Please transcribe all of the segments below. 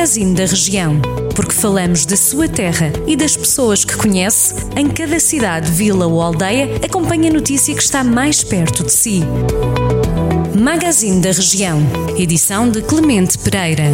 Magazine da Região. Porque falamos da sua terra e das pessoas que conhece, em cada cidade, vila ou aldeia, acompanhe a notícia que está mais perto de si. Magazine da Região. Edição de Clemente Pereira.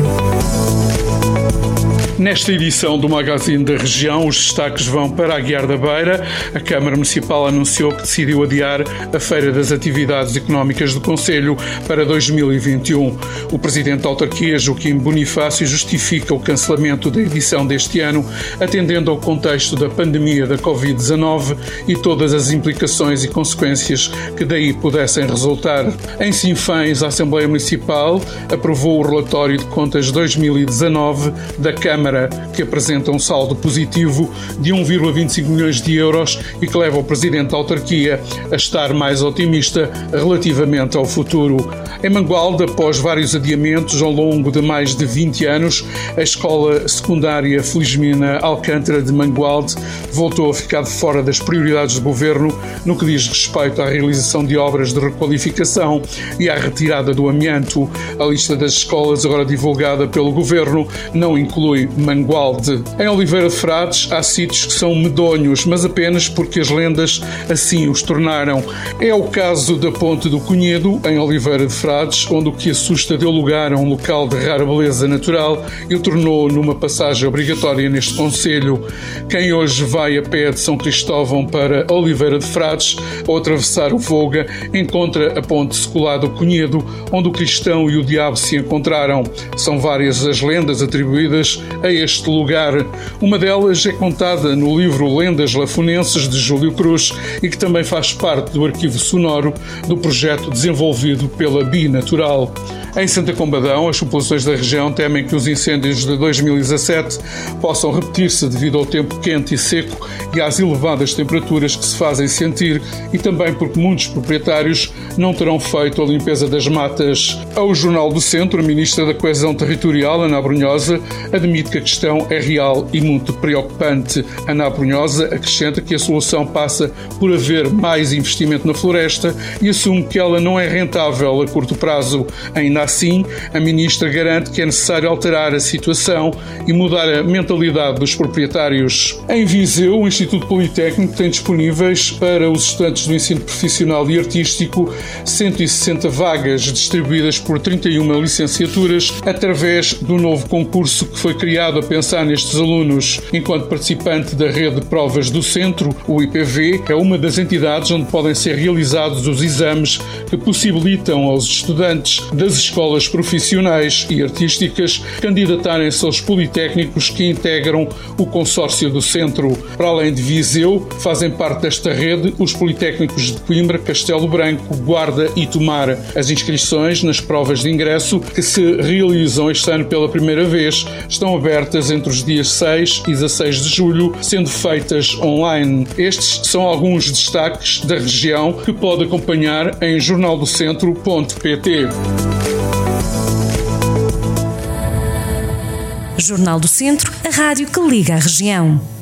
Nesta edição do Magazine da Região, os destaques vão para a Guiar da Beira. A Câmara Municipal anunciou que decidiu adiar a Feira das Atividades Económicas do Conselho para 2021. O Presidente da Autarquia, Joaquim Bonifácio, justifica o cancelamento da edição deste ano, atendendo ao contexto da pandemia da Covid-19 e todas as implicações e consequências que daí pudessem resultar. Em Sinfãs, a Assembleia Municipal aprovou o relatório de contas 2019 da Câmara Câmara, que apresenta um saldo positivo de 1,25 milhões de euros e que leva o Presidente da Autarquia a estar mais otimista relativamente ao futuro. Em Mangualde, após vários adiamentos ao longo de mais de 20 anos, a Escola Secundária Felizmina Alcântara de Mangualde voltou a ficar de fora das prioridades do Governo no que diz respeito à realização de obras de requalificação e à retirada do amianto. A lista das escolas, agora divulgada pelo Governo, não inclui Mangualde. Em Oliveira de Frades há sítios que são medonhos, mas apenas porque as lendas assim os tornaram. É o caso da Ponte do Cunhedo, em Oliveira de Frades, onde o que assusta deu lugar a um local de rara beleza natural e o tornou numa passagem obrigatória neste Conselho. Quem hoje vai a pé de São Cristóvão para Oliveira de Frades ou atravessar o Voga encontra a ponte secular do Cunhedo, onde o cristão e o diabo se encontraram. São várias as lendas atribuídas a este lugar. Uma delas é contada no livro Lendas Lafonenses de Júlio Cruz e que também faz parte do arquivo sonoro do projeto desenvolvido pela Binatural. Em Santa Combadão, as populações da região temem que os incêndios de 2017 possam repetir-se devido ao tempo quente e seco e às elevadas temperaturas que se fazem sentir e também porque muitos proprietários não terão feito a limpeza das matas. Ao Jornal do Centro, a Ministra da Coesão Territorial, Ana Brunhosa, admite que a questão é real e muito preocupante. Ana Brunhosa acrescenta que a solução passa por haver mais investimento na floresta e assume que ela não é rentável a curto prazo. Ainda assim, a ministra garante que é necessário alterar a situação e mudar a mentalidade dos proprietários. Em Viseu, o Instituto Politécnico tem disponíveis para os estudantes do ensino profissional e artístico 160 vagas distribuídas por 31 licenciaturas através do novo concurso que foi criado a pensar nestes alunos. Enquanto participante da rede de provas do centro, o IPV é uma das entidades onde podem ser realizados os exames que possibilitam aos estudantes das escolas profissionais e artísticas candidatarem-se aos politécnicos que integram o consórcio do centro. Para além de Viseu, fazem parte desta rede os politécnicos de Coimbra, Castelo Branco, Guarda e Tomar. As inscrições nas provas de ingresso que se realizam este ano pela primeira vez estão abertas entre os dias 6 e 16 de julho, sendo feitas online. Estes são alguns destaques da região que pode acompanhar em jornaldocentro.pt. Jornal do Centro, a rádio que liga a região.